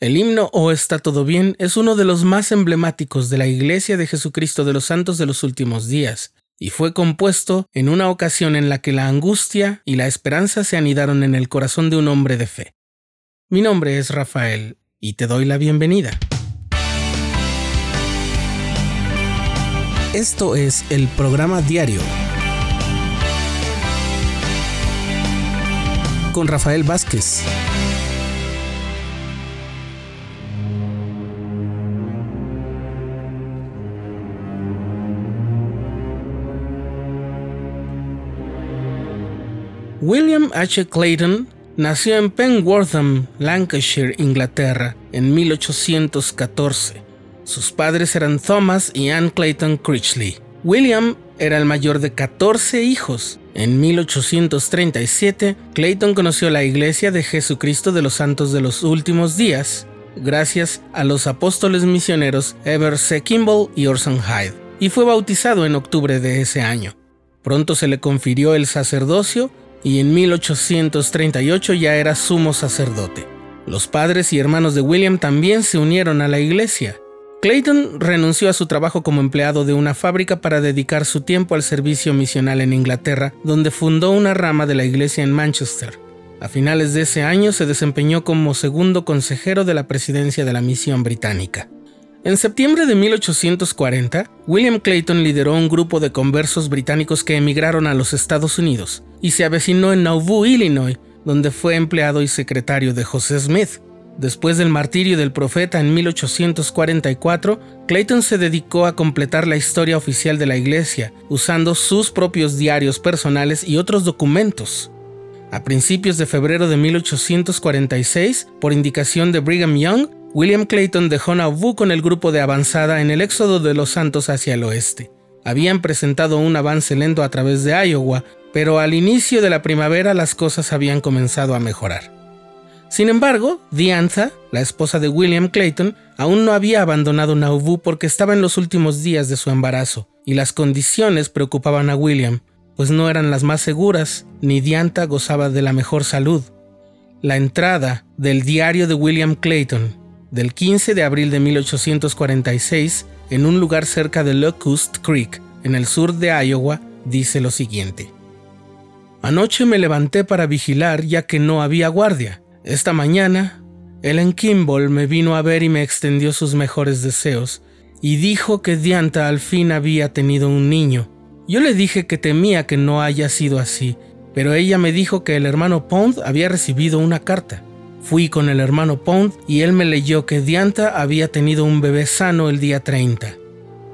El himno O está todo bien es uno de los más emblemáticos de la Iglesia de Jesucristo de los Santos de los Últimos Días, y fue compuesto en una ocasión en la que la angustia y la esperanza se anidaron en el corazón de un hombre de fe. Mi nombre es Rafael y te doy la bienvenida. Esto es el programa diario con Rafael Vázquez. William H. Clayton nació en Penwortham, Lancashire, Inglaterra, en 1814. Sus padres eran Thomas y Anne Clayton Critchley. William era el mayor de 14 hijos. En 1837, Clayton conoció la Iglesia de Jesucristo de los Santos de los Últimos Días, gracias a los apóstoles misioneros Ever C. Kimball y Orson Hyde, y fue bautizado en octubre de ese año. Pronto se le confirió el sacerdocio y en 1838 ya era sumo sacerdote. Los padres y hermanos de William también se unieron a la iglesia. Clayton renunció a su trabajo como empleado de una fábrica para dedicar su tiempo al servicio misional en Inglaterra, donde fundó una rama de la iglesia en Manchester. A finales de ese año se desempeñó como segundo consejero de la presidencia de la misión británica. En septiembre de 1840, William Clayton lideró un grupo de conversos británicos que emigraron a los Estados Unidos y se avecinó en Nauvoo, Illinois, donde fue empleado y secretario de José Smith. Después del martirio del profeta en 1844, Clayton se dedicó a completar la historia oficial de la iglesia, usando sus propios diarios personales y otros documentos. A principios de febrero de 1846, por indicación de Brigham Young, William Clayton dejó Nauvoo con el grupo de avanzada en el éxodo de los Santos hacia el oeste. Habían presentado un avance lento a través de Iowa, pero al inicio de la primavera las cosas habían comenzado a mejorar. Sin embargo, Diantha, la esposa de William Clayton, aún no había abandonado Nauvoo porque estaba en los últimos días de su embarazo, y las condiciones preocupaban a William, pues no eran las más seguras, ni Diantha gozaba de la mejor salud. La entrada del diario de William Clayton del 15 de abril de 1846 en un lugar cerca de Locust Creek, en el sur de Iowa, dice lo siguiente. Anoche me levanté para vigilar ya que no había guardia. Esta mañana, Ellen Kimball me vino a ver y me extendió sus mejores deseos, y dijo que Dianta al fin había tenido un niño. Yo le dije que temía que no haya sido así, pero ella me dijo que el hermano Pond había recibido una carta. Fui con el hermano Pond y él me leyó que Dianta había tenido un bebé sano el día 30.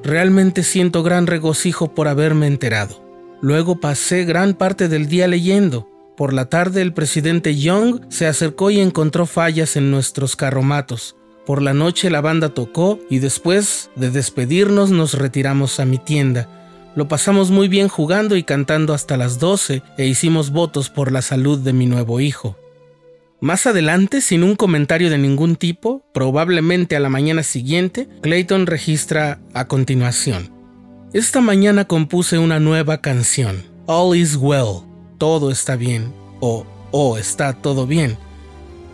Realmente siento gran regocijo por haberme enterado. Luego pasé gran parte del día leyendo. Por la tarde el presidente Young se acercó y encontró fallas en nuestros carromatos. Por la noche la banda tocó y después de despedirnos nos retiramos a mi tienda. Lo pasamos muy bien jugando y cantando hasta las 12 e hicimos votos por la salud de mi nuevo hijo. Más adelante, sin un comentario de ningún tipo, probablemente a la mañana siguiente, Clayton registra a continuación. Esta mañana compuse una nueva canción, All is Well, todo está bien, o Oh, está todo bien.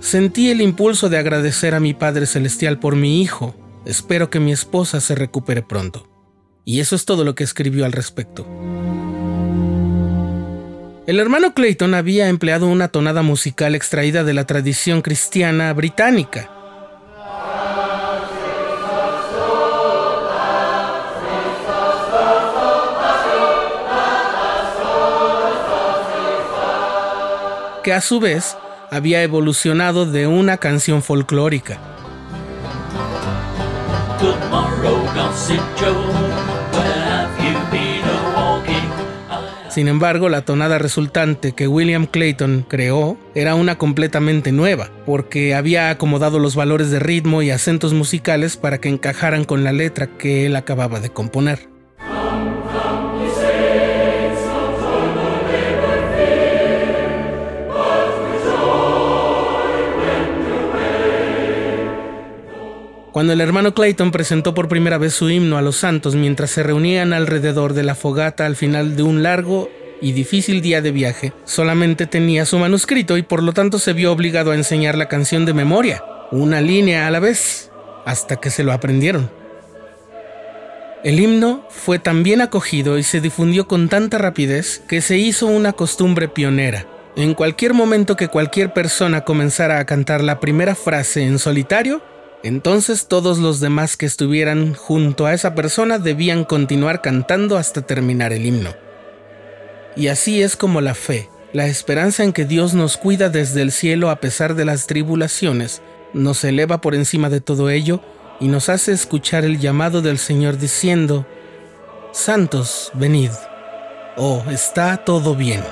Sentí el impulso de agradecer a mi Padre Celestial por mi hijo. Espero que mi esposa se recupere pronto. Y eso es todo lo que escribió al respecto. El hermano Clayton había empleado una tonada musical extraída de la tradición cristiana británica. que a su vez había evolucionado de una canción folclórica. Sin embargo, la tonada resultante que William Clayton creó era una completamente nueva, porque había acomodado los valores de ritmo y acentos musicales para que encajaran con la letra que él acababa de componer. Cuando el hermano Clayton presentó por primera vez su himno a los santos mientras se reunían alrededor de la fogata al final de un largo y difícil día de viaje, solamente tenía su manuscrito y por lo tanto se vio obligado a enseñar la canción de memoria. una línea a la vez, hasta que se lo aprendieron. El himno fue tan bien acogido y se difundió con tanta rapidez que se hizo una costumbre pionera. En cualquier momento que cualquier persona comenzara a cantar la primera frase en solitario, entonces todos los demás que estuvieran junto a esa persona debían continuar cantando hasta terminar el himno. Y así es como la fe, la esperanza en que Dios nos cuida desde el cielo a pesar de las tribulaciones, nos eleva por encima de todo ello y nos hace escuchar el llamado del Señor diciendo, Santos, venid, oh, está todo bien.